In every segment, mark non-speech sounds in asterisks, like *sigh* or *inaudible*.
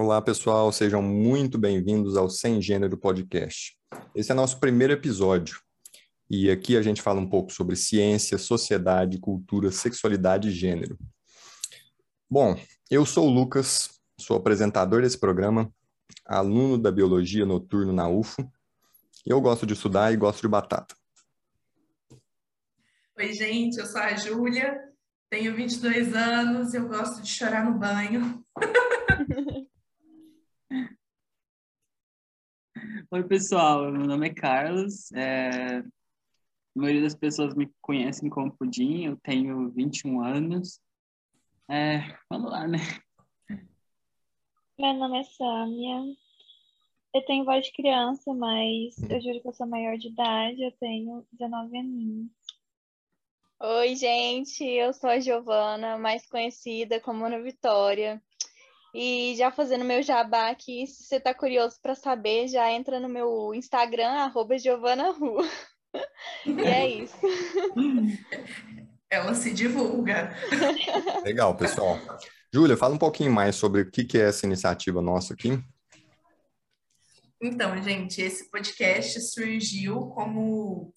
Olá, pessoal, sejam muito bem-vindos ao Sem Gênero Podcast. Esse é nosso primeiro episódio e aqui a gente fala um pouco sobre ciência, sociedade, cultura, sexualidade e gênero. Bom, eu sou o Lucas, sou apresentador desse programa, aluno da biologia noturno na UFO. Eu gosto de estudar e gosto de batata. Oi, gente, eu sou a Júlia, tenho 22 anos, eu gosto de chorar no banho. *laughs* Oi, pessoal. Meu nome é Carlos. É... A maioria das pessoas me conhecem como Pudim. Eu tenho 21 anos. É... Vamos lá, né? Meu nome é Sâmia. Eu tenho voz de criança, mas eu juro que eu sou maior de idade. Eu tenho 19 aninhos. Oi, gente. Eu sou a Giovana, mais conhecida como Ana Vitória. E já fazendo meu jabá aqui, se você está curioso para saber, já entra no meu Instagram, arroba GiovanaRu. e é isso. *laughs* Ela se divulga. Legal, pessoal. Júlia, fala um pouquinho mais sobre o que é essa iniciativa nossa aqui. Então, gente, esse podcast surgiu como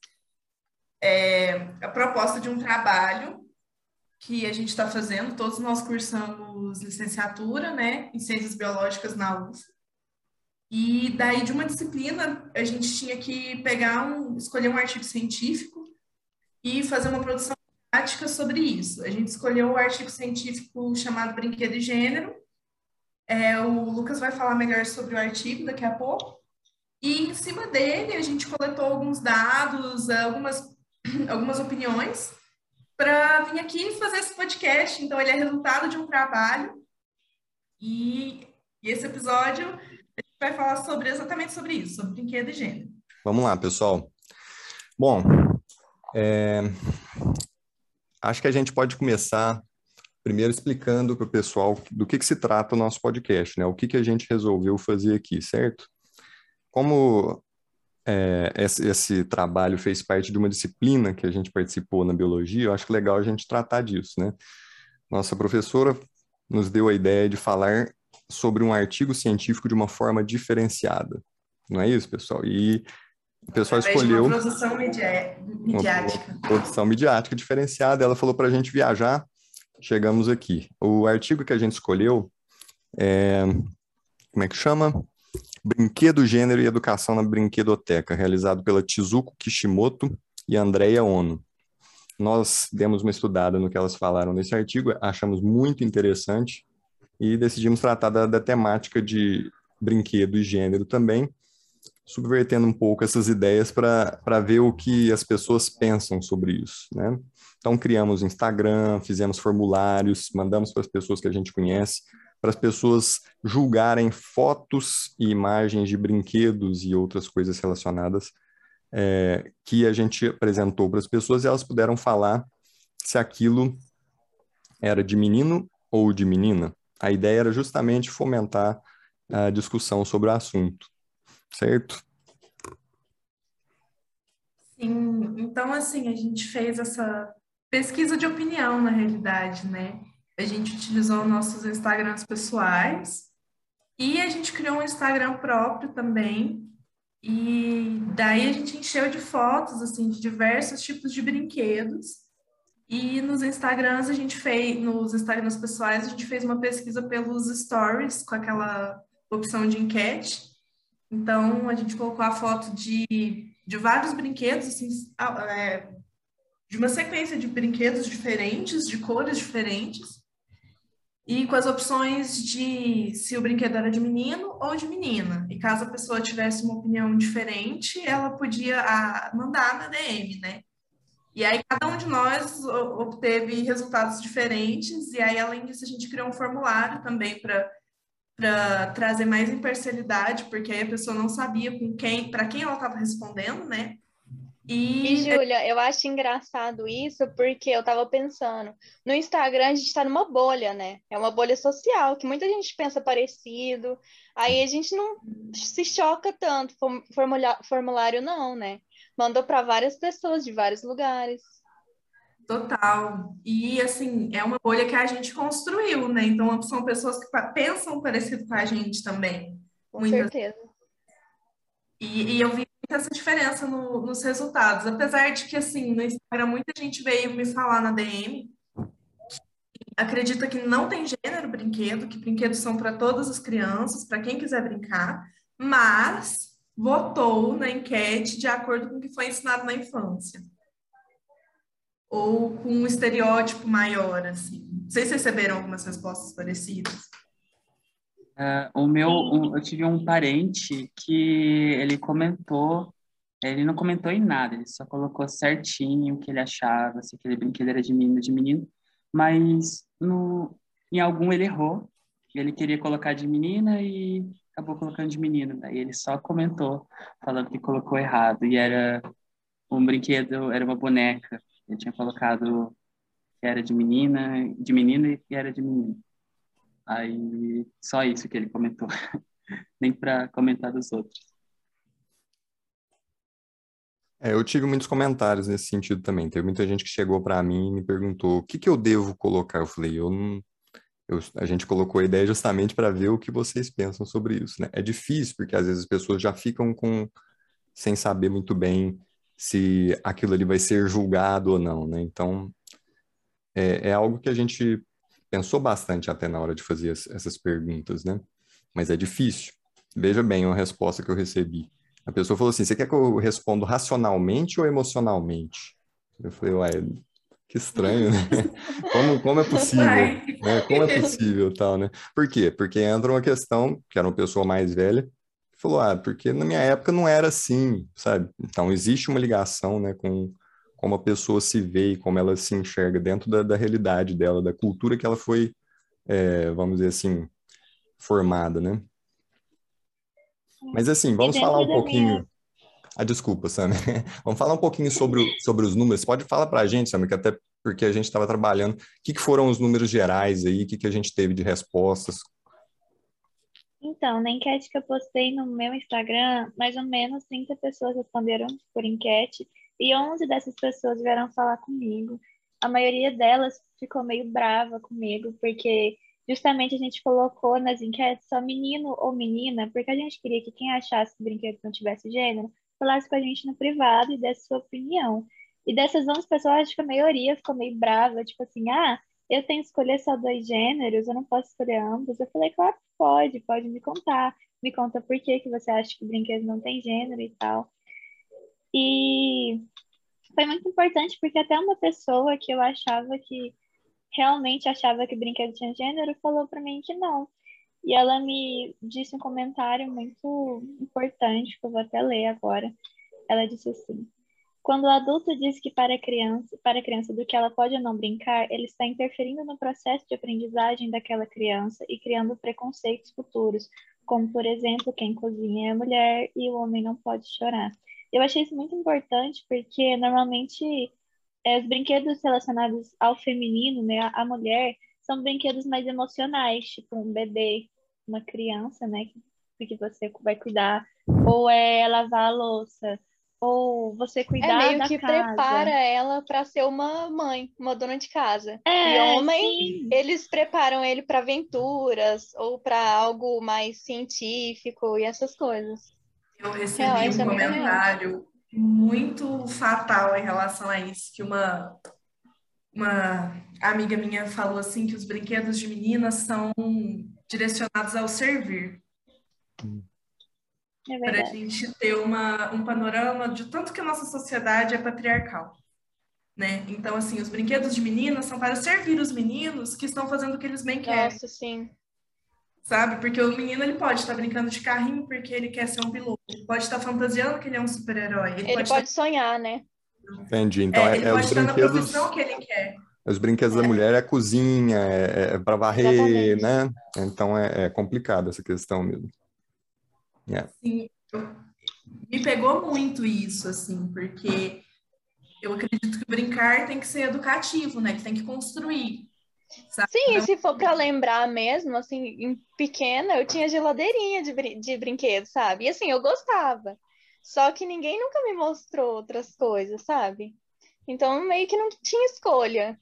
é, a proposta de um trabalho que a gente está fazendo, todos nós cursamos licenciatura, né, em Ciências Biológicas na UF. E daí de uma disciplina a gente tinha que pegar um, escolher um artigo científico e fazer uma produção prática sobre isso. A gente escolheu o artigo científico chamado Brinquedo e Gênero. É, o Lucas vai falar melhor sobre o artigo daqui a pouco. E em cima dele a gente coletou alguns dados, algumas, *clears throat* algumas opiniões para vir aqui fazer esse podcast. Então, ele é resultado de um trabalho. E, e esse episódio a gente vai falar sobre exatamente sobre isso, sobre brinquedo e gênero. Vamos lá, pessoal. Bom, é... acho que a gente pode começar primeiro explicando para o pessoal do que, que se trata o nosso podcast, né? O que, que a gente resolveu fazer aqui, certo? Como é, esse, esse, trabalho fez parte de uma disciplina que a gente participou na biologia, eu acho legal a gente tratar disso, né? Nossa professora nos deu a ideia de falar sobre um artigo científico de uma forma diferenciada. Não é isso, pessoal? E o pessoal escolheu... Uma produção midiática. Uma produção midiática diferenciada. Ela falou para a gente viajar, chegamos aqui. O artigo que a gente escolheu é... Como é que chama? Brinquedo, Gênero e Educação na Brinquedoteca, realizado pela Tizuko Kishimoto e Andrea Ono. Nós demos uma estudada no que elas falaram nesse artigo, achamos muito interessante e decidimos tratar da, da temática de brinquedo e gênero também, subvertendo um pouco essas ideias para ver o que as pessoas pensam sobre isso, né? Então criamos Instagram, fizemos formulários, mandamos para as pessoas que a gente conhece, para as pessoas julgarem fotos e imagens de brinquedos e outras coisas relacionadas é, que a gente apresentou para as pessoas e elas puderam falar se aquilo era de menino ou de menina. A ideia era justamente fomentar a discussão sobre o assunto, certo? Sim, então assim, a gente fez essa pesquisa de opinião na realidade, né? A gente utilizou nossos Instagrams pessoais e a gente criou um Instagram próprio também. E daí a gente encheu de fotos assim de diversos tipos de brinquedos. E nos Instagrams a gente fez, nos Instagrams pessoais, a gente fez uma pesquisa pelos stories com aquela opção de enquete. Então a gente colocou a foto de, de vários brinquedos, assim, é, de uma sequência de brinquedos diferentes, de cores diferentes e com as opções de se o brinquedo era de menino ou de menina. E caso a pessoa tivesse uma opinião diferente, ela podia a, mandar na DM, né? E aí cada um de nós obteve resultados diferentes, e aí além disso a gente criou um formulário também para para trazer mais imparcialidade, porque aí a pessoa não sabia com quem, para quem ela estava respondendo, né? E, e Júlia, eu acho engraçado isso porque eu tava pensando, no Instagram a gente tá numa bolha, né? É uma bolha social, que muita gente pensa parecido, aí a gente não se choca tanto, formulário não, né? Mandou para várias pessoas de vários lugares. Total. E, assim, é uma bolha que a gente construiu, né? Então, são pessoas que pensam parecido com a gente também. Com muitas... certeza. E, e, eu vi essa diferença no, nos resultados. Apesar de que, assim, no Instagram, muita gente veio me falar na DM, acredita que não tem gênero brinquedo, que brinquedos são para todas as crianças, para quem quiser brincar, mas votou na enquete de acordo com o que foi ensinado na infância ou com um estereótipo maior, assim? Vocês receberam algumas respostas parecidas? Uh, o meu, um, eu tive um parente que ele comentou, ele não comentou em nada, ele só colocou certinho o que ele achava, se aquele brinquedo era de menino, de menino, mas no, em algum ele errou, ele queria colocar de menina e acabou colocando de menino, daí ele só comentou, falando que colocou errado, e era um brinquedo, era uma boneca, ele tinha colocado que era de menina, de menino e que era de menino. Aí só isso que ele comentou, *laughs* nem para comentar dos outros. É, eu tive muitos comentários nesse sentido também. Teve muita gente que chegou para mim e me perguntou o que, que eu devo colocar. Eu falei, eu não. Eu, a gente colocou a ideia justamente para ver o que vocês pensam sobre isso, né? É difícil, porque às vezes as pessoas já ficam com sem saber muito bem se aquilo ali vai ser julgado ou não, né? Então, é, é algo que a gente pensou bastante até na hora de fazer as, essas perguntas, né? Mas é difícil. Veja bem a resposta que eu recebi. A pessoa falou assim: você quer que eu responda racionalmente ou emocionalmente? Eu falei, uai, que estranho, né? *laughs* Como, como é possível? Né? Como é possível tal, né? Por quê? Porque entra uma questão, que era uma pessoa mais velha, falou, ah, porque na minha época não era assim, sabe? Então, existe uma ligação, né, com como a pessoa se vê e como ela se enxerga dentro da, da realidade dela, da cultura que ela foi, é, vamos dizer assim, formada, né? Mas assim, vamos falar um pouquinho... Ah, desculpa, Sammy. *laughs* vamos falar um pouquinho sobre, sobre os números. Pode falar para a gente, Sammy, que até porque a gente estava trabalhando. O que, que, foram os números gerais aí? O que, que a gente teve de respostas? Então, na enquete que eu postei no meu Instagram, mais ou menos 30 pessoas responderam por enquete e 11 dessas pessoas vieram falar comigo. A maioria delas ficou meio brava comigo, porque justamente a gente colocou nas enquetes só menino ou menina, porque a gente queria que quem achasse que o brinquedo não tivesse gênero falasse com a gente no privado e desse sua opinião. E dessas 11 pessoas, acho que a maioria ficou meio brava, tipo assim, ah, eu tenho que escolher só dois gêneros, eu não posso escolher ambos. Eu falei, claro que pode, pode me contar. Me conta por que, que você acha que brinquedo não tem gênero e tal. E foi muito importante porque até uma pessoa que eu achava que realmente achava que brinquedo tinha gênero falou para mim que não. E ela me disse um comentário muito importante que eu vou até ler agora. Ela disse assim: quando o adulto diz que para a criança, para a criança do que ela pode ou não brincar, ele está interferindo no processo de aprendizagem daquela criança e criando preconceitos futuros, como por exemplo, quem cozinha é a mulher e o homem não pode chorar. Eu achei isso muito importante porque normalmente é, os brinquedos relacionados ao feminino, né, à mulher, são brinquedos mais emocionais, tipo um bebê, uma criança, né, que, que você vai cuidar, ou é lavar a louça ou você é cuidar é meio da que casa. prepara ela para ser uma mãe, uma dona de casa. É, e homem, sim. eles preparam ele para aventuras ou para algo mais científico e essas coisas. Eu recebi é, um comentário muito fatal em relação a isso, que uma uma amiga minha falou assim que os brinquedos de meninas são direcionados ao servir. Hum. É para a gente ter uma, um panorama de tanto que a nossa sociedade é patriarcal. Né? Então, assim, os brinquedos de meninas são para servir os meninos que estão fazendo o que eles bem querem. Nossa, sim. Sabe? Porque o menino ele pode estar brincando de carrinho porque ele quer ser um piloto. Ele pode estar fantasiando que ele é um super-herói. Ele, ele, pode, pode estar... sonhar, né? Entendi. Então, é, é, ele é pode os estar brinquedos... na profissão que ele quer. Os brinquedos é. da mulher é a cozinha, é, é para varrer, Exatamente. né? Então é, é complicado essa questão mesmo. Yeah. Sim, me pegou muito isso, assim, porque eu acredito que brincar tem que ser educativo, né? Que tem que construir. Sabe? Sim, e se for para lembrar mesmo, assim, em pequena, eu tinha geladeirinha de, brin de brinquedo, sabe? E assim, eu gostava. Só que ninguém nunca me mostrou outras coisas, sabe? Então meio que não tinha escolha.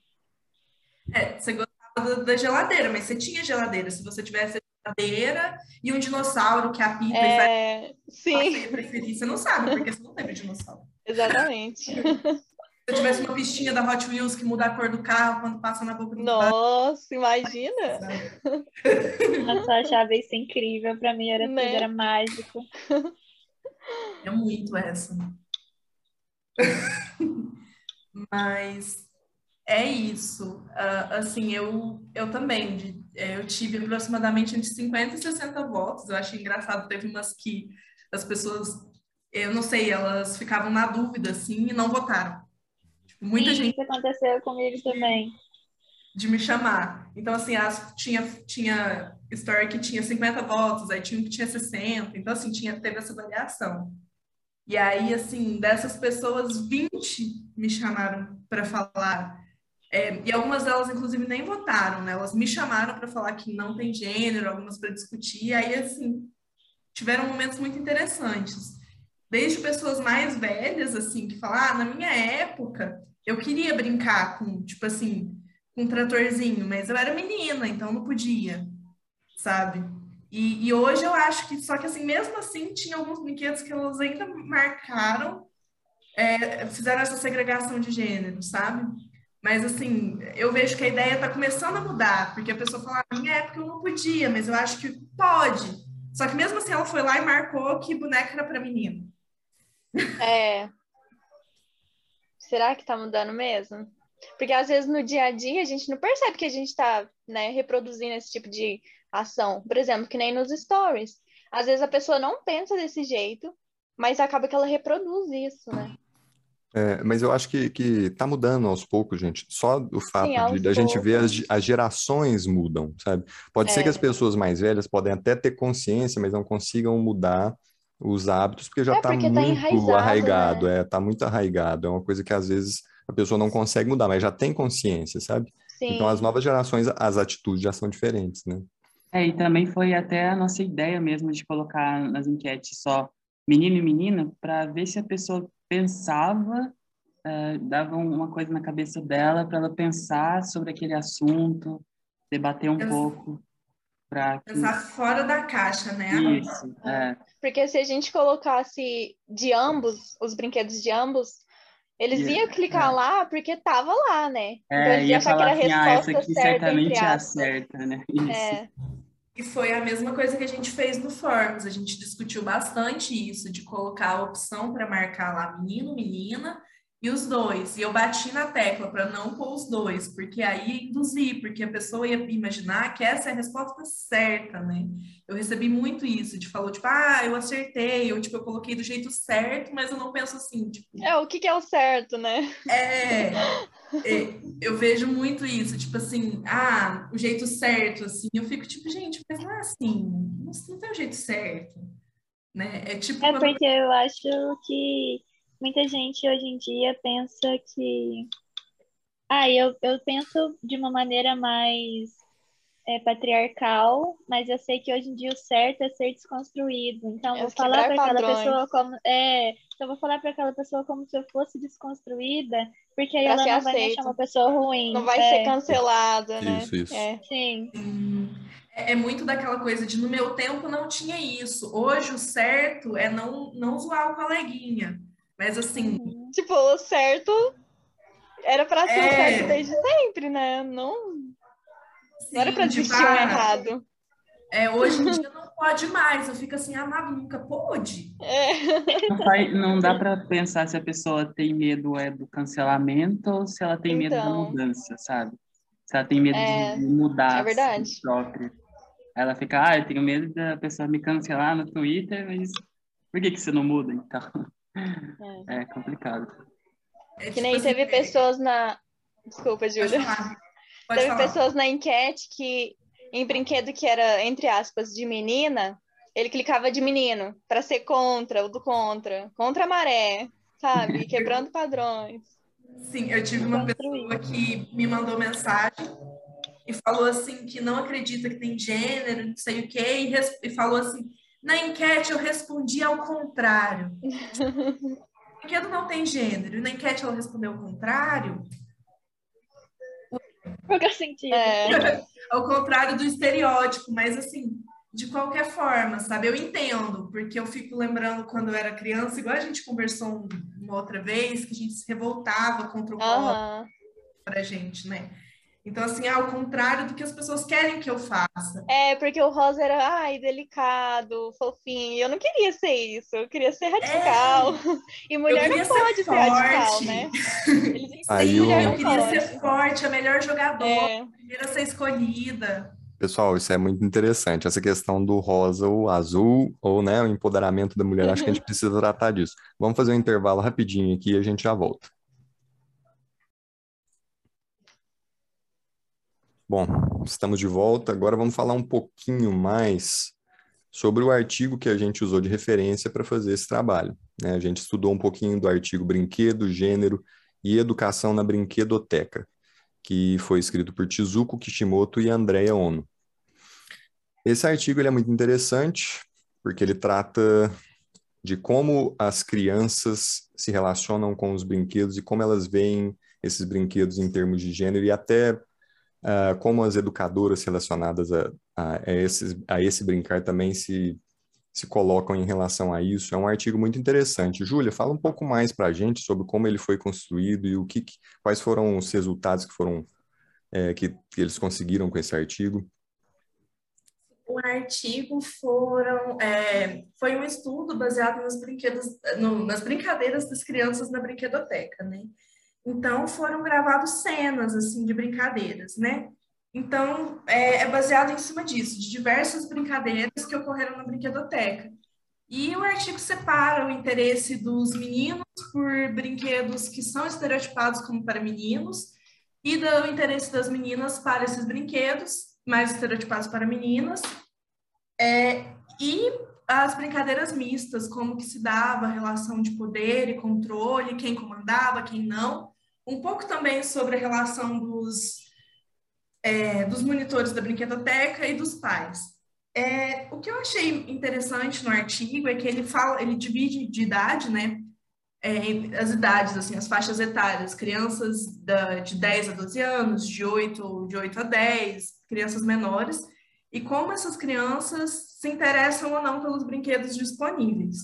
É, você gostava da, geladeira, mas você tinha geladeira. Se você tivesse a geladeira e um dinossauro que apita e faz É, o que sim, você não sabe, porque você não teve dinossauro. *laughs* exatamente. *laughs* Se eu tivesse uma pistinha da Hot Wheels que muda a cor do carro quando passa na boca do carro. Nossa, imagina. Nossa, eu achava isso incrível. Pra mim era Né? tudo, era mágico. *laughs* É muito essa. *laughs* Mas é isso. Ah, assim, eu, eu também. de- eh, eu tive aproximadamente entre 50 e 60 votos. Eu achei engraçado. Teve umas que as pessoas, eu não sei, elas ficavam na dúvida, assim, e não votaram. Muita Sim, gente Isso aconteceu comigo também. de me chamar. Então, assim, as, tinha, tinha story que tinha 50 votos, aí tinha um que tinha 60. Então, assim, tinha, teve essa variação. E aí, assim, dessas pessoas, 20 me chamaram para falar. É, e algumas delas, inclusive, nem votaram, né? Elas me chamaram para falar que não tem gênero, algumas para discutir. E aí, assim, tiveram momentos muito interessantes. Desde pessoas mais velhas, assim, que falam, ah, na minha época, eu queria brincar com, tipo assim, com um tratorzinho, mas eu era menina, então não podia, sabe? E, e hoje eu acho que, só que assim, mesmo assim, tinha alguns brinquedos que elas ainda marcaram, é, fizeram essa segregação de gênero, sabe? Mas assim, eu vejo que a ideia está começando a mudar, porque a pessoa fala, na minha época eu não podia, mas eu acho que pode. Só que mesmo assim ela foi lá e marcou que boneca era para menino. É. Será que tá mudando mesmo? Porque às vezes no dia a dia a gente não percebe que a gente tá, né, reproduzindo esse tipo de ação. Por exemplo, que nem nos stories. Às vezes a pessoa não pensa desse jeito, mas acaba que ela reproduz isso, né? É, mas eu acho que, que tá mudando aos poucos, gente. Só o fato Sim, de da gente ver as, as gerações mudam, sabe? Pode ser que É. as pessoas mais velhas podem até ter consciência, mas não consigam mudar os hábitos, porque já É, tá tá muito enraizado, arraigado, né? é, tá muito arraigado. É uma coisa que às vezes a pessoa não consegue mudar, mas já tem consciência, sabe? Sim. Então as novas gerações, as atitudes já são diferentes, né? É, e também foi até a nossa ideia mesmo de colocar nas enquetes só menino e menina, para ver se a pessoa pensava, eh, dava um- uma coisa na cabeça dela para ela pensar sobre aquele assunto, debater um Pens- pouco, para que Pensar fora da caixa, né? isso, é, Porque se a gente colocasse de ambos, os brinquedos de ambos, eles Ia- iam clicar é. lá porque tava lá, né? Então é, eles ia iam achar que falar era assim, ah, essa resposta aqui certa, certamente aspas. acerta, né? Isso. É, E foi a mesma coisa que a gente fez no Forms. A gente discutiu bastante isso, de colocar a opção para marcar lá menino, menina e os dois. E eu bati na tecla para não pôr os dois, porque aí induzir, porque a pessoa ia imaginar que essa é a resposta certa, né? Eu recebi muito isso, de falou, tipo, ah, eu acertei, ou tipo, eu coloquei do jeito certo, mas eu não penso assim, tipo, é o que que é o certo, né? é, é, eu vejo muito isso, tipo assim, ah, o jeito certo, assim, eu fico tipo, gente, mas não é assim, não, não tem o jeito certo, né? É tipo É porque eu acho que muita gente hoje em dia pensa que. Ah, eu, eu penso de uma maneira mais é, patriarcal, mas eu sei que hoje em dia o certo é ser desconstruído. Então, É vou falar para aquela pessoa como. É, então, vou falar para aquela pessoa como se eu fosse desconstruída, porque aí Pra ela não vai me aceito. achar uma pessoa ruim. Não vai é, ser cancelada, né? Isso, isso. É. Sim. Hum, É é muito daquela coisa de no meu tempo não tinha isso. Hoje o certo é não, não zoar o coleguinha. Mas assim, Tipo, o certo era pra ser o É. certo desde sempre, né? Não, não era pra sim, existir um errado. É, hoje em dia *laughs* não pode mais. Eu fico assim, amado, nunca pôde. É. Não, faz- não dá para pensar se a pessoa tem medo é do cancelamento ou se ela tem medo da Então. mudança, sabe? Se ela tem medo É, de mudar é verdade. si própria. Ela fica, ah, eu tenho medo da pessoa me cancelar no Twitter, mas por que que você não muda, então? É complicado. É Que tipo nem assim, teve é- pessoas na. Desculpa, Júlia. Teve falar. pessoas na enquete que, em brinquedo que era, entre aspas, de menina, ele clicava de menino, pra ser contra, o do contra, contra a maré, sabe? *laughs* Quebrando padrões. Sim, eu tive uma pessoa que me mandou mensagem e falou assim que não acredita que tem gênero, não sei o quê, e, e falou assim, na enquete eu respondi ao contrário. *laughs* brinquedo não tem gênero, e na enquete ela respondeu o contrário, que é o sentido? É, *laughs* ao contrário do estereótipo, mas assim, de qualquer forma, sabe? Eu entendo, porque eu fico lembrando quando eu era criança, igual a gente conversou uma outra vez, que a gente se revoltava contra o rosa aham. pra gente, né? Então, assim, ao contrário do que as pessoas querem que eu faça. É, porque o rosa era, ai, delicado, fofinho. E eu não queria ser isso, eu queria ser radical. *laughs* E mulher não ser pode ser, radical, forte. né? Eles *laughs* ensinam Aí Eu não queria ser forte, a melhor jogadora, É, a primeira a ser escolhida. Pessoal, isso é muito interessante, essa questão do rosa ou azul, ou né, o empoderamento da mulher, acho que a gente *laughs* precisa tratar disso. Vamos fazer um intervalo rapidinho aqui e a gente já volta. Bom, estamos de volta. Agora vamos falar um pouquinho mais sobre o artigo que a gente usou de referência para fazer esse trabalho. né? A gente estudou um pouquinho do artigo Brinquedo, Gênero e Educação na Brinquedoteca, que foi escrito por Tizuko Kishimoto e Andrea Ono. Esse artigo é muito interessante porque ele trata de como as crianças se relacionam com os brinquedos e como elas veem esses brinquedos em termos de gênero e até ah, como as educadoras relacionadas a, a, esses, a esse brincar também se, se colocam em relação a isso. É um artigo muito interessante. Júlia, fala um pouco mais para a gente sobre como ele foi construído e o que, quais foram os resultados que foram eh, que, que eles conseguiram com esse artigo. O artigo foram, é, foi um estudo baseado nos brinquedos, no- nas brincadeiras das crianças na brinquedoteca, né? Então foram gravados cenas assim de brincadeiras, né? Então é, é baseado em cima disso, de diversas brincadeiras que ocorreram na brinquedoteca. E o artigo separa o interesse dos meninos por brinquedos que são estereotipados como para meninos e do interesse das meninas para esses brinquedos mais estereotipados para meninas. É, e as brincadeiras mistas, como que se dava a relação de poder e controle, quem comandava, quem não. Um pouco também sobre a relação dos, é, dos monitores da brinquedoteca e dos pais. É, o que eu achei interessante no artigo é que ele fala, ele divide de idade, né? É, as idades, assim, as faixas etárias, crianças da, de 10 a 12 anos, de 8, de 8 a 10, crianças menores, e como essas crianças se interessam ou não pelos brinquedos disponíveis.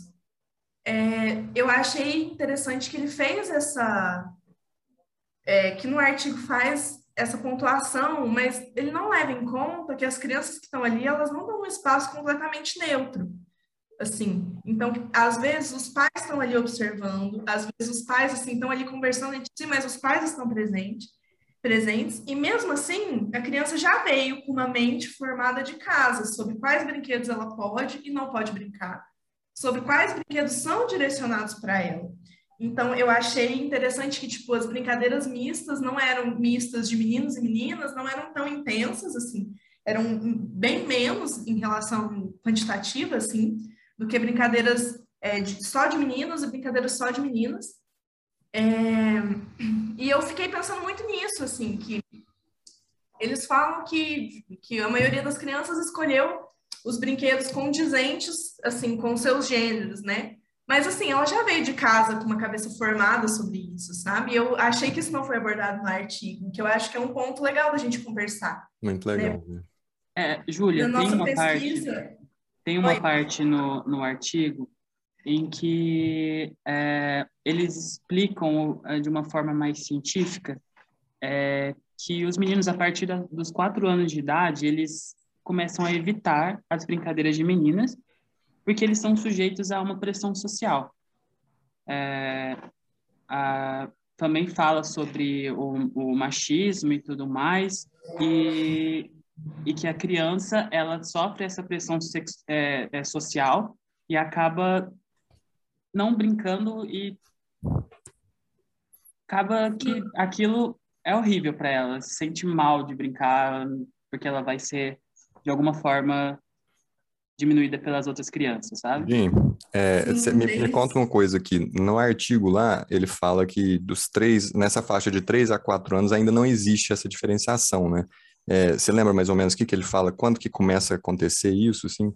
É, eu achei interessante que ele fez essa. É, que no artigo faz essa pontuação, mas ele não leva em conta que as crianças que estão ali, elas não dão um espaço completamente neutro. Assim, então, às vezes os pais estão ali observando, às vezes os pais, assim, estão ali conversando entre si, mas os pais estão presentes, presentes, e mesmo assim, a criança já veio com uma mente formada de casa, sobre quais brinquedos ela pode e não pode brincar, sobre quais brinquedos são direcionados para ela. Então, eu achei interessante que, tipo, as brincadeiras mistas não eram mistas de meninos e meninas, não eram tão intensas, assim, eram bem menos em relação quantitativa, assim, do que brincadeiras é, de, só de meninos e brincadeiras só de meninas. É, e eu fiquei pensando muito nisso, assim, que eles falam que, que a maioria das crianças escolheu os brinquedos condizentes, assim, com seus gêneros, né? Mas, assim, ela já veio de casa com uma cabeça formada sobre isso, sabe? Eu achei que isso não foi abordado no artigo, que eu acho que é um ponto legal da gente conversar. Muito legal. né? É, Júlia, tem uma parte, tem uma Oi. parte no, no artigo em que é, eles explicam é, de uma forma mais científica é, que os meninos, a partir da- dos quatro anos de idade, eles começam a evitar as brincadeiras de meninas, porque eles são sujeitos a uma pressão social. É, a- também fala sobre o, o machismo e tudo mais, e, e que a criança ela sofre essa pressão sex- é, é, social e acaba não brincando e acaba que aquilo é horrível para ela, se sente mal de brincar porque ela vai ser de alguma forma diminuída pelas outras crianças, sabe? Jim, é, Sim, me, me conta uma coisa aqui. No artigo lá, ele fala que dos três, nessa faixa de 3 a 4 anos, ainda não existe essa diferenciação, né? É, você lembra mais ou menos o que, que ele fala? Quando que começa a acontecer isso, assim?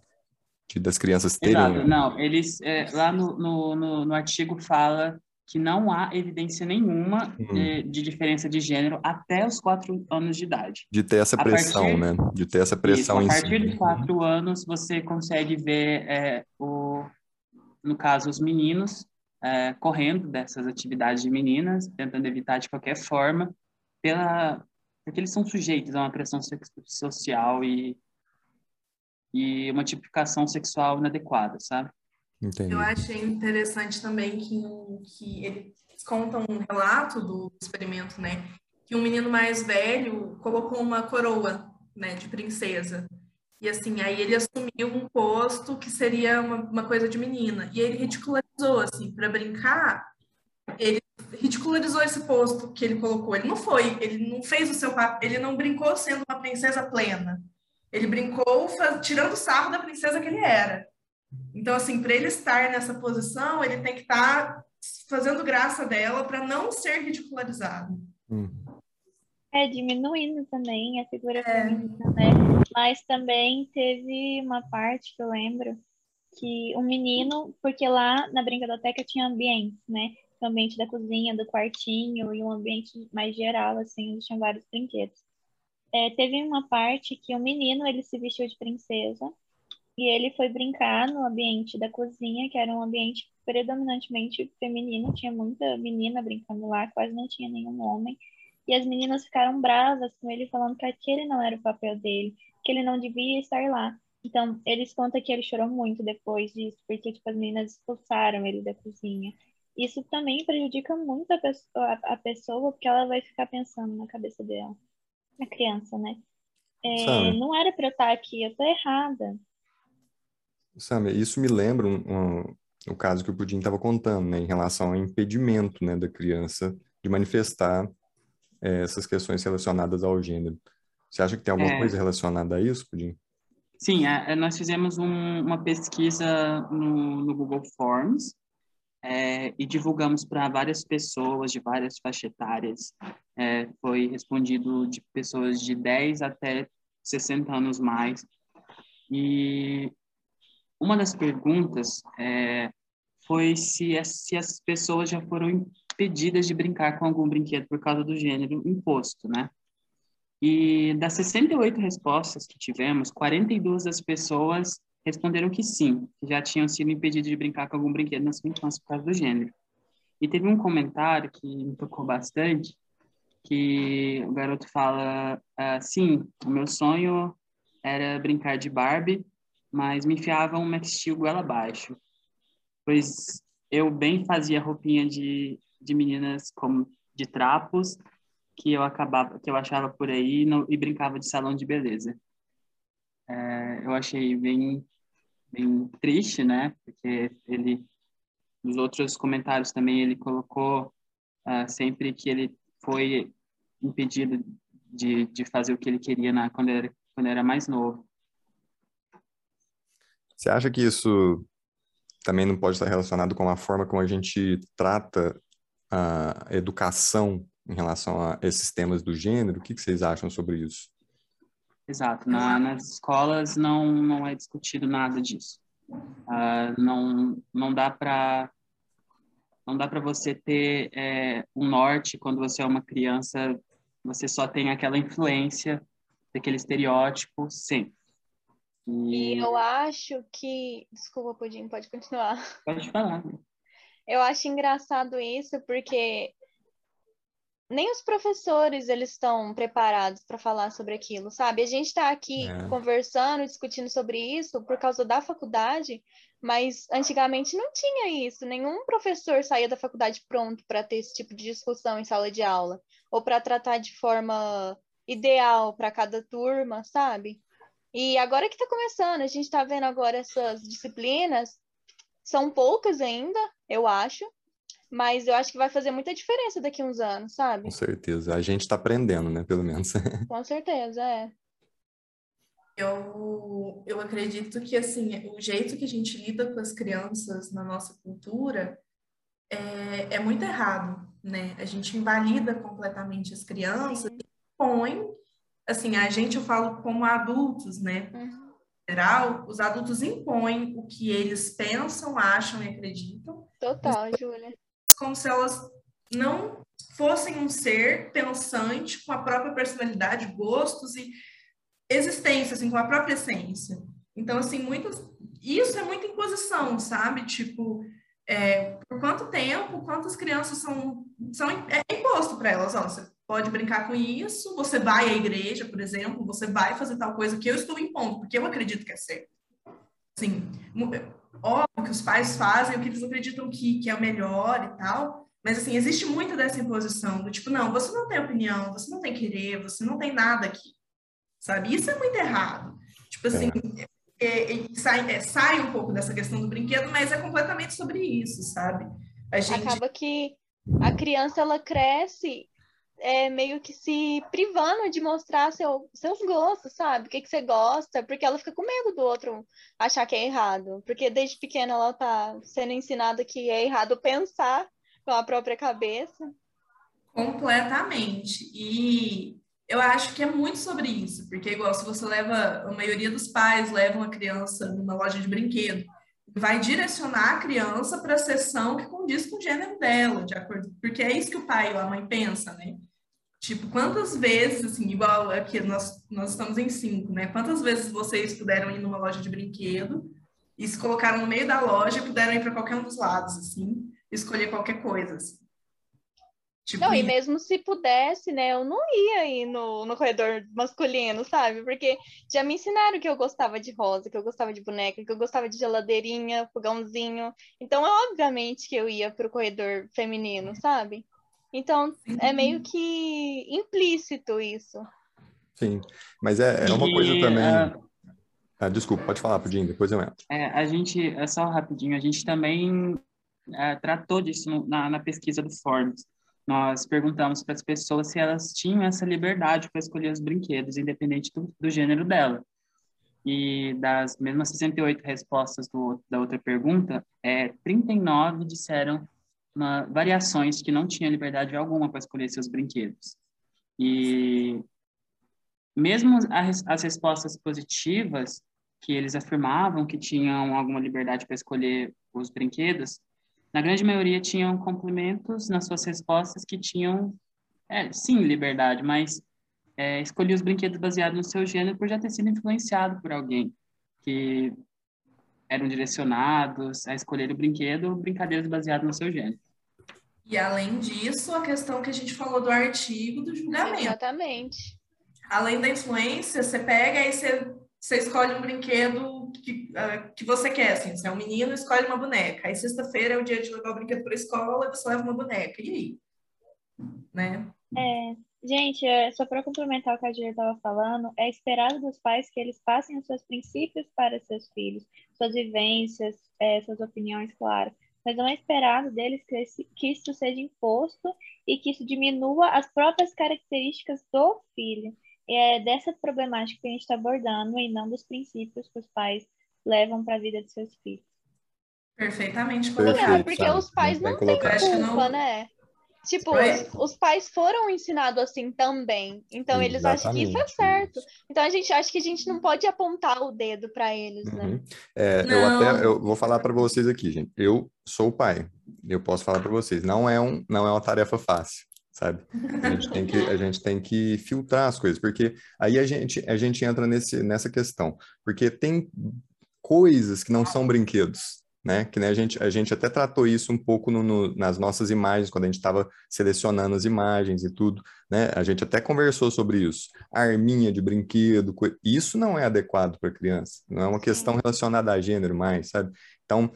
De, das crianças terem... Exato, não, eles é, lá no, no, no, no artigo fala que não há evidência nenhuma de, de diferença de gênero até os quatro anos de idade. De ter essa A pressão, partir- né? De ter essa Isso, pressão a em partir cima. dos quatro anos, você consegue ver, é, o, no caso, os meninos é, correndo dessas atividades de meninas, tentando evitar de qualquer forma, pela, porque eles são sujeitos a uma pressão social e, e uma tipificação sexual inadequada, sabe? Entendi. Eu achei interessante também que, que eles contam um relato do experimento, né? Que um menino mais velho colocou uma coroa, né, de princesa. E assim, aí ele assumiu um posto que seria uma, uma coisa de menina. E ele ridicularizou, assim, para brincar, ele ridicularizou esse posto que ele colocou. Ele não foi, ele não fez o seu papel, ele não brincou sendo uma princesa plena. Ele brincou fa- tirando sarro da princesa que ele era. Então, assim, para ele estar nessa posição, ele tem que estar fazendo graça dela para não ser ridicularizado. Hum. É, diminuindo também a figura É. feminina, né? Mas também teve uma parte que eu lembro que um menino, porque lá na brincadoteca tinha ambientes, né? O ambiente da cozinha, do quartinho e um ambiente mais geral, assim, onde tinha vários brinquedos. É, teve uma parte que o menino, ele se vestiu de princesa e ele foi brincar no ambiente da cozinha, que era um ambiente predominantemente feminino, tinha muita menina brincando lá, quase não tinha nenhum homem. E as meninas ficaram bravas com ele, falando que aquele não era o papel dele, que ele não devia estar lá. Então, eles contam que ele chorou muito depois disso, porque tipo, as meninas expulsaram ele da cozinha. Isso também prejudica muito a pessoa, a- pessoa, porque ela vai ficar pensando na cabeça dela, a criança, né? É, não era pra eu estar aqui, eu tô errada. Sabe, isso me lembra um, um- o caso que o Pudim estava contando, né, em relação ao impedimento, né, da criança de manifestar eh, essas questões relacionadas ao gênero. Você acha que tem alguma É. coisa relacionada a isso, Pudim? Sim, é, é, nós fizemos um- uma pesquisa no, no Google Forms é, e divulgamos para várias pessoas de várias faixas etárias. É, foi respondido de pessoas de 10 até 60 anos mais. E uma das perguntas é, foi se se as pessoas já foram impedidas de brincar com algum brinquedo por causa do gênero imposto, né? E das 68 respostas que tivemos, 42 das pessoas responderam que sim, que já tinham sido impedidas de brincar com algum brinquedo na sua infância por causa do gênero. E teve um comentário que me tocou bastante, que o garoto fala, ah, sim, o meu sonho era brincar de Barbie, mas me enfiavam um Steel goela abaixo, pois eu bem fazia roupinha de, de meninas como de trapos, que eu acabava, que eu achava por aí no- e brincava de salão de beleza. É, eu achei bem, bem triste, né? Porque ele, nos outros comentários também ele colocou ah, sempre que ele foi impedido de, de fazer o que ele queria na, quando, era, quando era mais novo. Você acha que isso também não pode estar relacionado com a forma como a gente trata a educação em relação a esses temas do gênero? O que vocês acham sobre isso? Exato. Na, nas escolas não não é discutido nada disso. Ah, não não dá para não dá para você ter é, um norte quando você é uma criança. Você só tem aquela influência daquele estereótipo sempre. E eu acho que. Desculpa, Pudim, pode continuar. *laughs* pode falar. Eu acho engraçado isso porque nem os professores eles estão preparados para falar sobre aquilo, sabe? A gente está aqui É. conversando, discutindo sobre isso por causa da faculdade, mas antigamente não tinha isso. Nenhum professor saía da faculdade pronto para ter esse tipo de discussão em sala de aula ou para tratar de forma ideal para cada turma, sabe? E agora que está começando, a gente está vendo agora essas disciplinas, são poucas ainda, eu acho, mas eu acho que vai fazer muita diferença daqui a uns anos, sabe? Com certeza. A gente está aprendendo, né? Pelo menos. *laughs* Com certeza, é. Eu, eu acredito que assim o jeito que a gente lida com as crianças na nossa cultura é, é muito errado, né? A gente invalida completamente as crianças e põe, assim, a gente eu falo como adultos, né? Uhum. Geral, os adultos impõem o que eles pensam, acham e acreditam Total, Júlia. as como se elas não fossem um ser pensante com a própria personalidade, gostos e existência, assim, com a própria essência. Então, assim, muitas, isso é muita imposição, sabe? Tipo, é, por quanto tempo, quantas crianças são, são é imposto para elas, ó, você pode brincar com isso, você vai à igreja, por exemplo, você vai fazer tal coisa que eu estou impondo, porque eu acredito que é certo. Assim, óbvio que os pais fazem o que eles acreditam que, que é o melhor e tal, mas, assim, existe muito dessa imposição, do tipo, não, você não tem opinião, você não tem querer, você não tem nada aqui, sabe? Isso é muito errado. Tipo assim, é. É, é, sai, é, sai um pouco dessa questão do brinquedo, mas é completamente sobre isso, sabe? A gente... Acaba que a criança, ela cresce é, meio que se privando de mostrar seu, seus gostos, sabe? O que, que você gosta, porque ela fica com medo do outro achar que é errado. Porque desde pequena ela tá sendo ensinada que é errado pensar com a própria cabeça. Completamente. E eu acho que é muito sobre isso, porque igual se você leva, a maioria dos pais levam a criança numa loja de brinquedo, vai direcionar a criança para a sessão que condiz com o gênero dela, de acordo, porque é isso que o pai ou a mãe pensa, né? Tipo, quantas vezes, assim, igual aqui nós, nós estamos em cinco, né? Quantas vezes vocês puderam ir numa loja de brinquedo e se colocaram no meio da loja e puderam ir para qualquer um dos lados, assim, escolher qualquer coisa. Assim. Tipo, não, e mesmo se pudesse, né, eu não ia ir no, no corredor masculino, sabe? Porque já me ensinaram que eu gostava de rosa, que eu gostava de boneca, que eu gostava de geladeirinha, fogãozinho. Então, obviamente que eu ia pro corredor feminino, sabe? Então, Sim. é meio que implícito isso. Sim, mas é, é uma e, coisa também. Uh... Ah, desculpa, pode falar, Pudim, depois eu entro. É, a gente, é só rapidinho, a gente também é, tratou disso no, na, na, pesquisa do Forbes. Nós perguntamos para as pessoas se elas tinham essa liberdade para escolher os brinquedos, independente do, do, gênero dela. E das mesmas 68 respostas do, da outra pergunta, é, 39 disseram uma, variações que não tinham liberdade alguma para escolher seus brinquedos. E mesmo as, as respostas positivas, que eles afirmavam que tinham alguma liberdade para escolher os brinquedos, na grande maioria tinham complementos nas suas respostas que tinham, é, sim, liberdade, mas é, escolhi os brinquedos baseados no seu gênero por já ter sido influenciado por alguém que eram direcionados a escolher o brinquedo brincadeiras baseadas no seu gênero. E além disso, a questão que a gente falou do artigo do julgamento. Exatamente. Além da influência, você pega e você, você escolhe um brinquedo que, uh, que você quer, assim, você é um menino, escolhe uma boneca. Aí sexta-feira é o dia de levar o brinquedo para a escola e você leva uma boneca. E aí? Né? É, gente, é, só para complementar o que a Julia estava falando, é esperado dos pais que eles passem os seus princípios para seus filhos, suas vivências, é, suas opiniões, claro. Mas não é esperado deles que, esse, que isso seja imposto e que isso diminua as próprias características do filho é dessa problemática que a gente está abordando e não dos princípios que os pais levam para a vida de seus filhos. Perfeitamente colocado. porque sabe? os pais não, não têm culpa, não... né? Tipo, os, os, pais foram ensinados assim também. Então Exatamente. eles acham que isso é certo. Então a gente acha que a gente não pode apontar o dedo para eles, né? uhum. É, eu até eu vou falar para vocês aqui, gente. Eu sou o pai. Eu posso falar para vocês. Não é um, não é uma tarefa fácil sabe? A gente tem que, a gente tem que filtrar as coisas, porque aí a gente, a gente entra nesse, nessa questão, porque tem coisas que não são brinquedos, né? Que né, a, gente, a gente até tratou isso um pouco no, no, nas nossas imagens, quando a gente estava selecionando as imagens e tudo, né? A gente até conversou sobre isso. arminha de brinquedo, isso não é adequado para criança, não é uma questão relacionada a gênero mais, sabe? Então,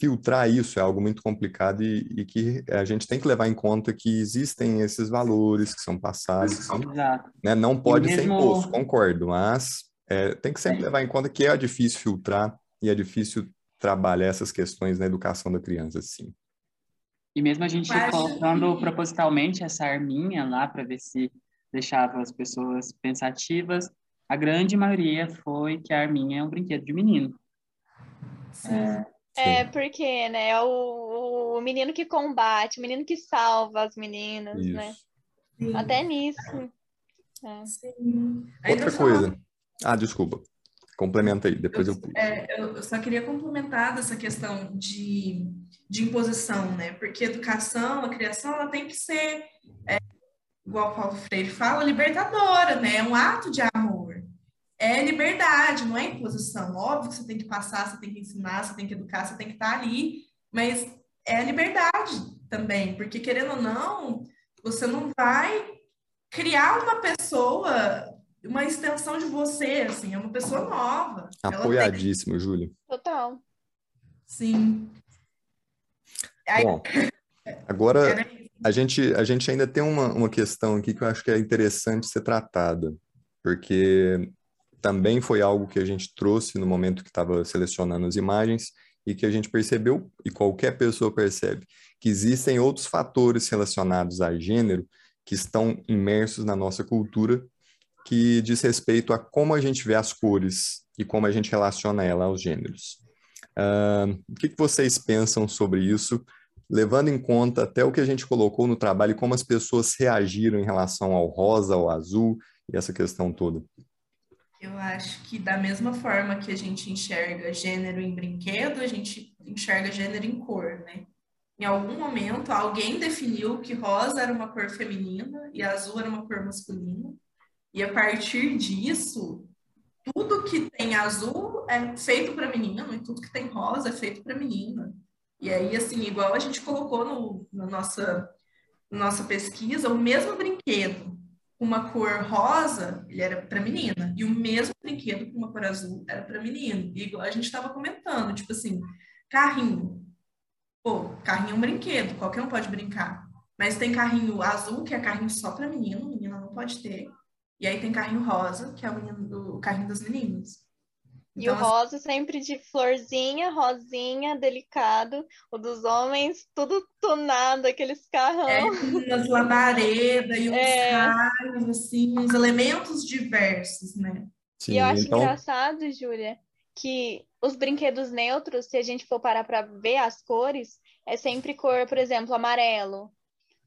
filtrar isso é algo muito complicado e, e, que a gente tem que levar em conta que existem esses valores que são passados. Exato. Né? Não pode mesmo... ser imposto, concordo, mas é, tem que sempre levar em conta que é difícil filtrar e é difícil trabalhar essas questões na educação da criança, sim. E mesmo a gente colocando que... propositalmente essa arminha lá para ver se deixava as pessoas pensativas, a grande maioria foi que a arminha é um brinquedo de menino. É, é, porque, né, é o, o menino que combate, o menino que salva as meninas, Isso. né? Sim. Até nisso. É. Sim. Outra coisa. Ah, desculpa. Complementa aí, depois eu, eu. É, eu só queria complementar dessa questão de, de imposição, né? Porque educação, a criação, ela tem que ser, é, igual o Paulo Freire fala, libertadora, né? É um ato de amor. É liberdade, não é imposição. Óbvio que você tem que passar, você tem que ensinar, você tem que educar, você tem que estar ali, mas é a liberdade também, porque querendo ou não, você não vai criar uma pessoa uma extensão de você, assim, é uma pessoa nova. Apoiadíssimo, tem... Júlio. Total. Sim. Bom, agora *laughs* a gente, a gente ainda tem uma, uma questão aqui que eu acho que é interessante ser tratada, porque também foi algo que a gente trouxe no momento que estava selecionando as imagens e que a gente percebeu, e qualquer pessoa percebe, que existem outros fatores relacionados a gênero que estão imersos na nossa cultura que diz respeito a como a gente vê as cores e como a gente relaciona ela aos gêneros. Uh, o que, que vocês pensam sobre isso, levando em conta até o que a gente colocou no trabalho, como as pessoas reagiram em relação ao rosa, ao azul e essa questão toda? Eu acho que da mesma forma que a gente enxerga gênero em brinquedo, a gente enxerga gênero em cor, né? Em algum momento, alguém definiu que rosa era uma cor feminina e azul era uma cor masculina. E a partir disso, tudo que tem azul é feito para menino e tudo que tem rosa é feito para menina. E aí, assim, igual a gente colocou no, na nossa, nossa pesquisa, o mesmo brinquedo com uma cor rosa, ele era para menina, e o mesmo brinquedo com uma cor azul era para menino. E igual a gente estava comentando, tipo assim, carrinho. Pô, carrinho é um brinquedo, qualquer um pode brincar. Mas tem carrinho azul, que é carrinho só para menino, menina não pode ter. E aí tem carrinho rosa, que é o, menino, o carrinho das meninas. Então, e o rosa sempre de florzinha, rosinha, delicado. O dos homens, tudo tunado, aqueles carrão. É, umas labaredas e *laughs* uns é. raios, assim, uns elementos diversos, né? Sim, e eu acho então... engraçado, Júlia, que os brinquedos neutros, se a gente for parar para ver as cores, é sempre cor, por exemplo, amarelo,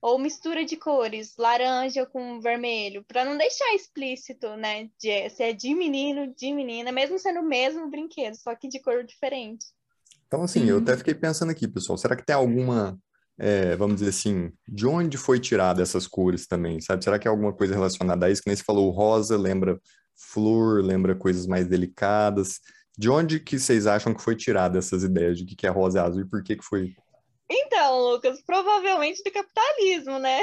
ou mistura de cores, laranja com vermelho, para não deixar explícito, né? De, se é de menino, de menina, mesmo sendo o mesmo brinquedo, só que de cor diferente. Então, assim, eu até fiquei pensando aqui, pessoal, será que tem alguma, é, vamos dizer assim, de onde foi tirada essas cores também, sabe? Será que é alguma coisa relacionada a isso? Que nem você falou, rosa lembra flor, lembra coisas mais delicadas. De onde que vocês acham que foi tirada essas ideias de que é rosa e azul e por que que foi então, Lucas, provavelmente do capitalismo, né?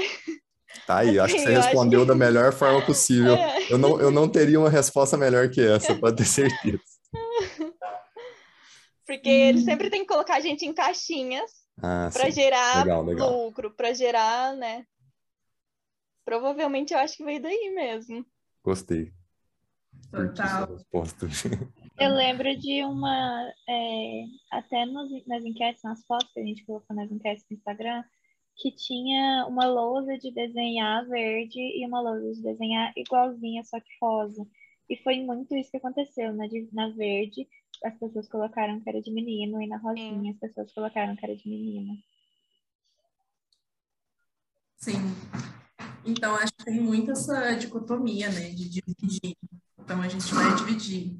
Tá aí, assim, acho que você respondeu acho... da melhor forma possível. *laughs* É. Eu, não, eu não teria uma resposta melhor que essa, pode ter certeza. *laughs* Porque hum. eles sempre têm que colocar a gente em caixinhas ah, para gerar legal, legal. lucro, para gerar, né? Provavelmente eu acho que veio daí mesmo. Gostei. Total. Eu lembro de uma, é, até nos, nas enquetes, nas fotos que a gente colocou nas enquetes no Instagram, que tinha uma lousa de desenhar verde e uma lousa de desenhar igualzinha, só que rosa. E foi muito isso que aconteceu. Na, na verde, as pessoas colocaram que era de menino, e na rosinha, as pessoas colocaram que era de menina. Sim. Então, acho que tem muito essa dicotomia, né, de dividir. Então, a gente vai dividir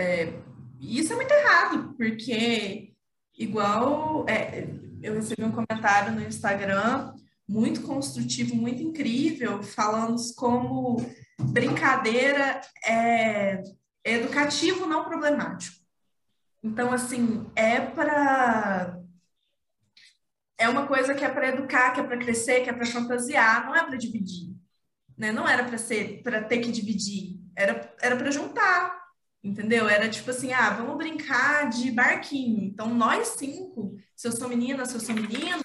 é, isso é muito errado, porque igual é, eu recebi um comentário no Instagram muito construtivo, muito incrível, falando como brincadeira é educativo, não problemático. Então, assim, é para. É uma coisa que é para educar, que é para crescer, que é para fantasiar, não é para dividir. Né? Não era para ser para ter que dividir, era era para juntar. Entendeu? Era tipo assim, ah, vamos brincar de barquinho. Então, nós cinco, se eu sou menina, se eu sou menino,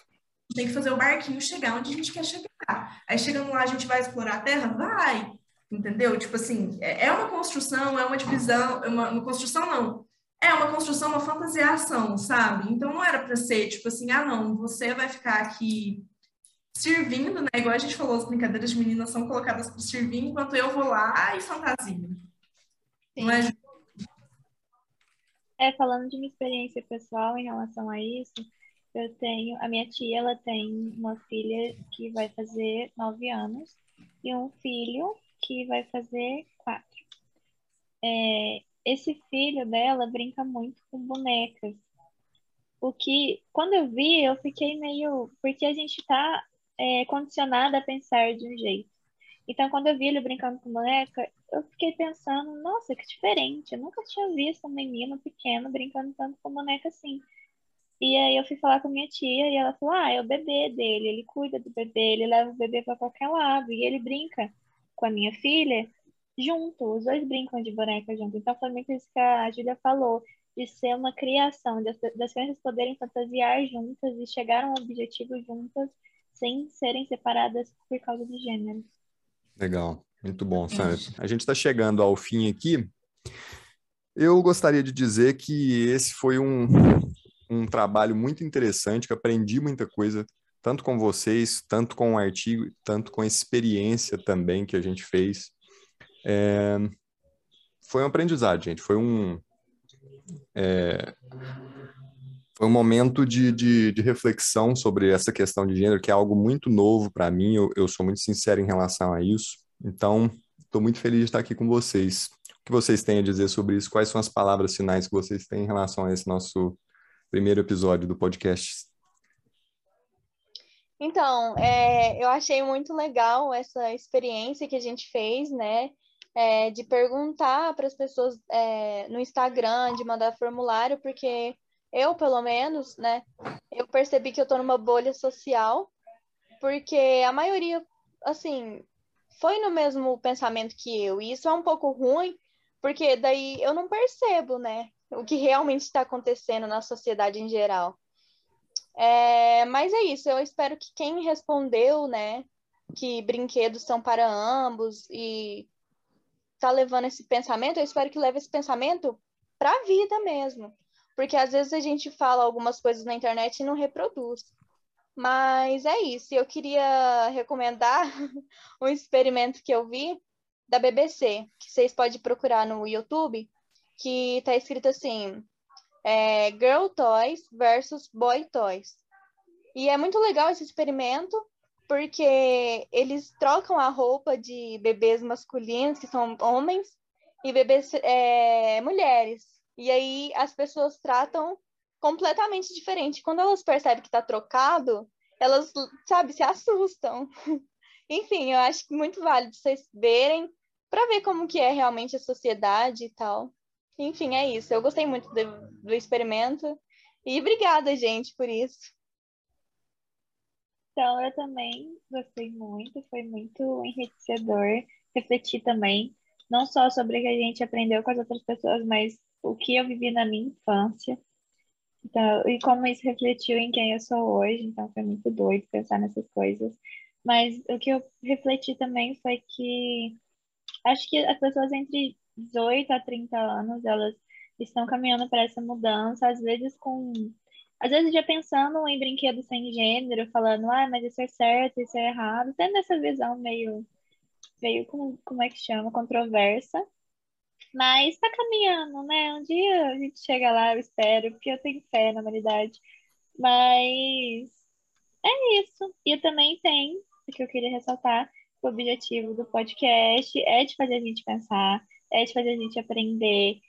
tem que fazer o barquinho chegar onde a gente quer chegar. Aí, chegando lá, a gente vai explorar a Terra? Vai! Entendeu? Tipo assim, é, é uma construção, é uma divisão, é uma, uma construção, não. É uma construção, uma fantasiação, sabe? Então, não era para ser tipo assim, ah, não, você vai ficar aqui servindo, né? Igual a gente falou, as brincadeiras de meninas são colocadas para servir, enquanto eu vou lá e fantasia. Sim. Não é é, falando de minha experiência pessoal em relação a isso, eu tenho, a minha tia, ela tem uma filha que vai fazer nove anos e um filho que vai fazer quatro. É, esse filho dela brinca muito com bonecas. O que, quando eu vi, eu fiquei meio. Porque a gente tá é, condicionada a pensar de um jeito. Então, quando eu vi ele brincando com boneca, eu fiquei pensando, nossa, que diferente. Eu nunca tinha visto um menino pequeno brincando tanto com boneca assim. E aí eu fui falar com minha tia e ela falou: Ah, é o bebê dele, ele cuida do bebê, ele leva o bebê para qualquer lado. E ele brinca com a minha filha junto, os dois brincam de boneca junto. Então foi muito isso que a Júlia falou, de ser uma criação, das, das crianças poderem fantasiar juntas e chegar a um objetivo juntas sem serem separadas por causa de gênero. Legal, muito bom, Sandra. A gente está chegando ao fim aqui. Eu gostaria de dizer que esse foi um, um trabalho muito interessante, que aprendi muita coisa, tanto com vocês, tanto com o artigo, tanto com a experiência também que a gente fez. É, foi um aprendizado, gente. Foi um, é, foi um momento de, de, de, reflexão sobre essa questão de gênero, que é algo muito novo para mim. Eu, eu, sou muito sincero em relação a isso. Então, estou muito feliz de estar aqui com vocês. O que vocês têm a dizer sobre isso? Quais são as palavras finais que vocês têm em relação a esse nosso primeiro episódio do podcast? Então, é, eu achei muito legal essa experiência que a gente fez, né? É, de perguntar para as pessoas é, no Instagram, de mandar formulário, porque eu, pelo menos, né, eu percebi que eu estou numa bolha social, porque a maioria, assim, foi no mesmo pensamento que eu, e isso é um pouco ruim, porque daí eu não percebo, né, o que realmente está acontecendo na sociedade em geral. É, mas é isso, eu espero que quem respondeu, né, que brinquedos são para ambos e tá levando esse pensamento, eu espero que leve esse pensamento para a vida mesmo. Porque às vezes a gente fala algumas coisas na internet e não reproduz. Mas é isso, eu queria recomendar *laughs* um experimento que eu vi da BBC, que vocês podem procurar no YouTube, que tá escrito assim: é, Girl Toys versus Boy Toys. E é muito legal esse experimento, porque eles trocam a roupa de bebês masculinos, que são homens, e bebês é, mulheres. E aí as pessoas tratam completamente diferente. Quando elas percebem que tá trocado, elas, sabe, se assustam. *laughs* Enfim, eu acho muito válido vocês verem para ver como que é realmente a sociedade e tal. Enfim, é isso. Eu gostei muito do, do experimento. E obrigada, gente, por isso. Então, eu também gostei muito, foi muito enriquecedor refletir também, não só sobre o que a gente aprendeu com as outras pessoas, mas o que eu vivi na minha infância. Então, e como isso refletiu em quem eu sou hoje, então foi muito doido pensar nessas coisas. Mas o que eu refleti também foi que acho que as pessoas entre 18 a 30 anos, elas estão caminhando para essa mudança, às vezes com. Às vezes já pensando em brinquedos sem gênero, falando, ah, mas isso é certo, isso é errado, tendo essa visão meio, meio como, como é que chama, controversa. Mas tá caminhando, né? Um dia a gente chega lá, eu espero, porque eu tenho fé na humanidade. Mas é isso. E também tenho, o que eu queria ressaltar, o objetivo do podcast é de fazer a gente pensar, é de fazer a gente aprender,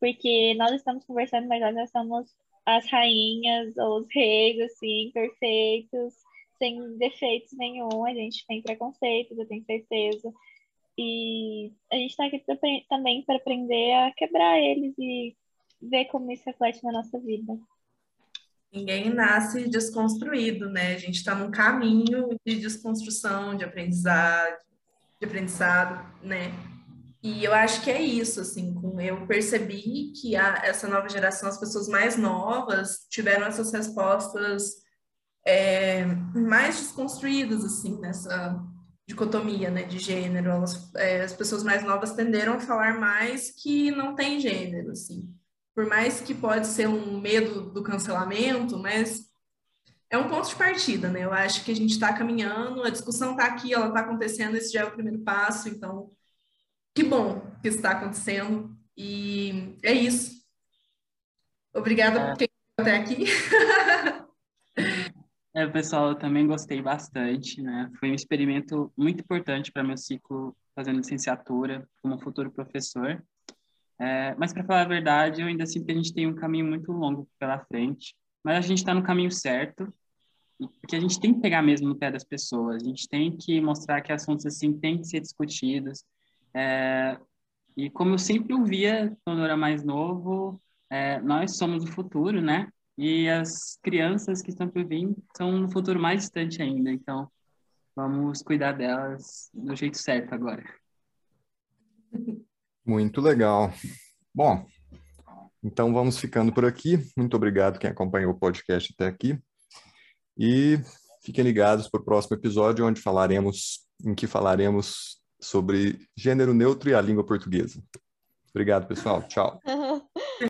porque nós estamos conversando, mas nós somos as rainhas ou os reis, assim, perfeitos, sem defeitos nenhum, a gente tem preconceitos, eu tenho certeza. E a gente está aqui também para aprender a quebrar eles e ver como isso reflete na nossa vida. Ninguém nasce desconstruído, né? A gente está num caminho de desconstrução, de aprendizado, de aprendizado, né? E eu acho que é isso, assim, eu percebi que a, essa nova geração, as pessoas mais novas, tiveram essas respostas é, mais desconstruídas, assim, nessa dicotomia, né, de gênero. Elas, é, as pessoas mais novas tenderam a falar mais que não tem gênero, assim. Por mais que pode ser um medo do cancelamento, mas é um ponto de partida, né? Eu acho que a gente está caminhando, a discussão está aqui, ela está acontecendo, esse já é o primeiro passo, então que bom que está acontecendo. E é isso. Obrigada por ter até aqui. *laughs* É, pessoal, eu também gostei bastante, né? Foi um experimento muito importante para meu ciclo fazendo licenciatura como futuro professor. É, mas, para falar a verdade, eu ainda sinto que a gente tem um caminho muito longo pela frente. Mas a gente está no caminho certo, porque a gente tem que pegar mesmo no pé das pessoas. A gente tem que mostrar que assuntos assim têm que ser discutidos. É, e como eu sempre ouvia quando eu era mais novo, é, nós somos o futuro, né? E as crianças que estão por vir são no futuro mais distante ainda. Então, vamos cuidar delas do jeito certo agora. Muito legal. Bom, então vamos ficando por aqui. Muito obrigado quem acompanhou o podcast até aqui. E fiquem ligados para o próximo episódio, onde falaremos, em que falaremos sobre gênero neutro e a língua portuguesa. Obrigado, pessoal. Tchau. *laughs*